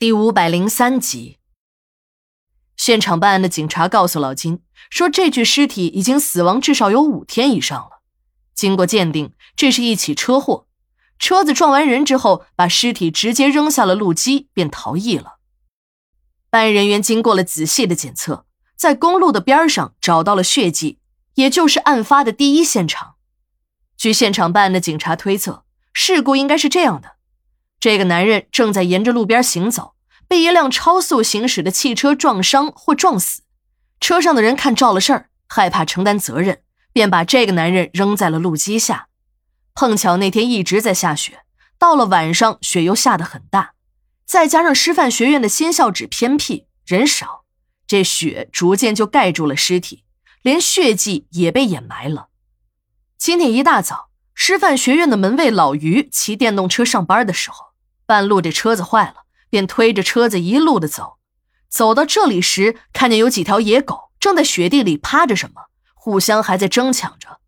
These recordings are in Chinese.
第五百零三集，现场办案的警察告诉老金说，这具尸体已经死亡至少有五天以上了。经过鉴定，这是一起车祸，车子撞完人之后，把尸体直接扔下了路基，便逃逸了。办案人员经过了仔细的检测，在公路的边上找到了血迹，也就是案发的第一现场。据现场办案的警察推测，事故应该是这样的。这个男人正在沿着路边行走，被一辆超速行驶的汽车撞伤或撞死。车上的人看照了事儿，害怕承担责任，便把这个男人扔在了路基下。碰巧那天一直在下雪，到了晚上雪又下得很大，再加上师范学院的新校址偏僻，人少，这雪逐渐就盖住了尸体，连血迹也被掩埋了。今天一大早，师范学院的门卫老于骑电动车上班的时候。半路这车子坏了，便推着车子一路的走。走到这里时，看见有几条野狗正在雪地里趴着，什么互相还在争抢着，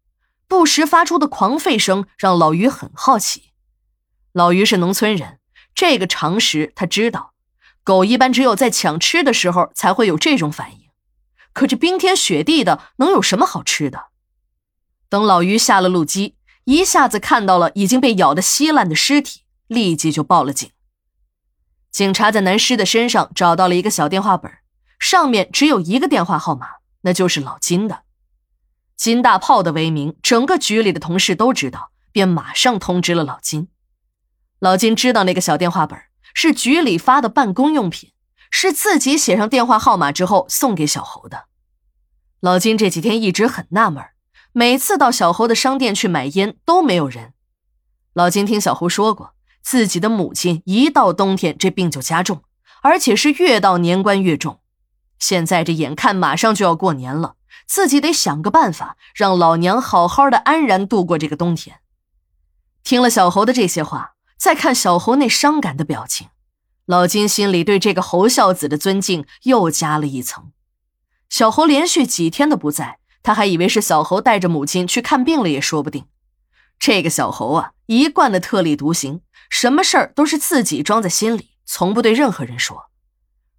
不时发出的狂吠声让老于很好奇。老于是农村人，这个常识他知道，狗一般只有在抢吃的时候才会有这种反应。可这冰天雪地的，能有什么好吃的？等老于下了路基，一下子看到了已经被咬得稀烂的尸体。立即就报了警。警察在男尸的身上找到了一个小电话本，上面只有一个电话号码，那就是老金的。金大炮的威名，整个局里的同事都知道，便马上通知了老金。老金知道那个小电话本是局里发的办公用品，是自己写上电话号码之后送给小侯的。老金这几天一直很纳闷，每次到小侯的商店去买烟都没有人。老金听小侯说过。自己的母亲一到冬天，这病就加重，而且是越到年关越重。现在这眼看马上就要过年了，自己得想个办法，让老娘好好的安然度过这个冬天。听了小侯的这些话，再看小侯那伤感的表情，老金心里对这个侯孝子的尊敬又加了一层。小侯连续几天的不在，他还以为是小侯带着母亲去看病了，也说不定。这个小侯啊，一贯的特立独行。什么事儿都是自己装在心里，从不对任何人说。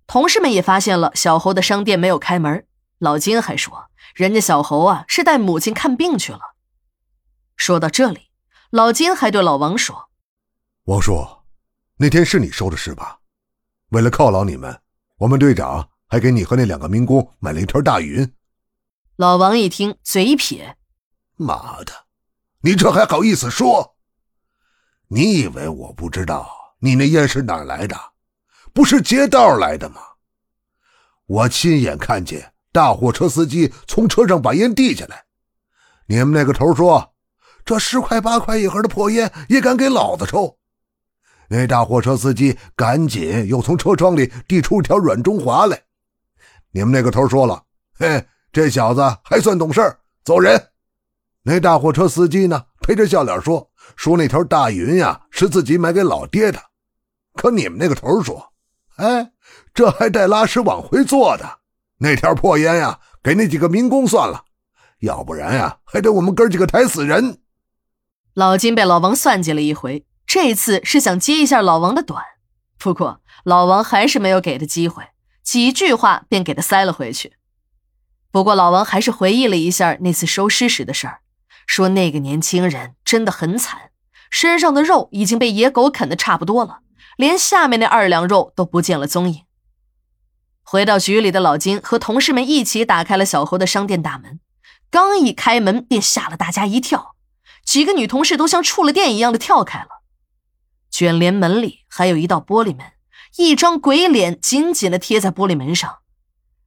同事们也发现了小侯的商店没有开门，老金还说人家小侯啊是带母亲看病去了。说到这里，老金还对老王说：“王叔，那天是你收的尸吧？为了犒劳你们，我们队长还给你和那两个民工买了一条大云。”老王一听，嘴一撇：“妈的，你这还好意思说？”你以为我不知道你那烟是哪来的？不是劫道来的吗？我亲眼看见大货车司机从车上把烟递下来。你们那个头说，这十块八块一盒的破烟也敢给老子抽？那大货车司机赶紧又从车窗里递出一条软中华来。你们那个头说了，嘿，这小子还算懂事，走人。那大货车司机呢，陪着笑脸说。说那条大云呀是自己买给老爹的，可你们那个头说，哎，这还带拉屎往回坐的，那条破烟呀给那几个民工算了，要不然呀还得我们哥几个抬死人。老金被老王算计了一回，这次是想接一下老王的短，不过老王还是没有给他机会，几句话便给他塞了回去。不过老王还是回忆了一下那次收尸时的事儿。说那个年轻人真的很惨，身上的肉已经被野狗啃得差不多了，连下面那二两肉都不见了踪影。回到局里的老金和同事们一起打开了小侯的商店大门，刚一开门便吓了大家一跳，几个女同事都像触了电一样的跳开了。卷帘门里还有一道玻璃门，一张鬼脸紧紧的贴在玻璃门上，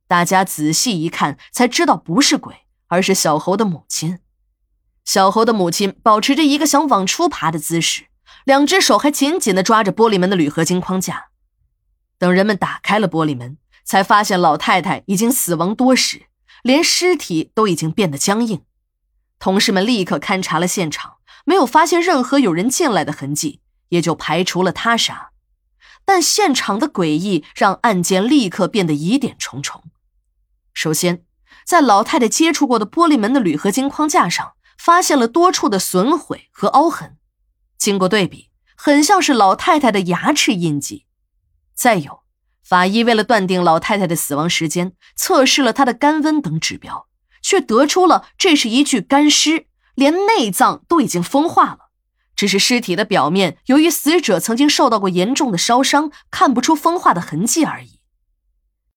大家仔细一看才知道不是鬼，而是小侯的母亲。小侯的母亲保持着一个想往出爬的姿势，两只手还紧紧地抓着玻璃门的铝合金框架。等人们打开了玻璃门，才发现老太太已经死亡多时，连尸体都已经变得僵硬。同事们立刻勘察了现场，没有发现任何有人进来的痕迹，也就排除了他杀。但现场的诡异让案件立刻变得疑点重重。首先，在老太太接触过的玻璃门的铝合金框架上。发现了多处的损毁和凹痕，经过对比，很像是老太太的牙齿印记。再有，法医为了断定老太太的死亡时间，测试了她的肝温等指标，却得出了这是一具干尸，连内脏都已经风化了。只是尸体的表面由于死者曾经受到过严重的烧伤，看不出风化的痕迹而已。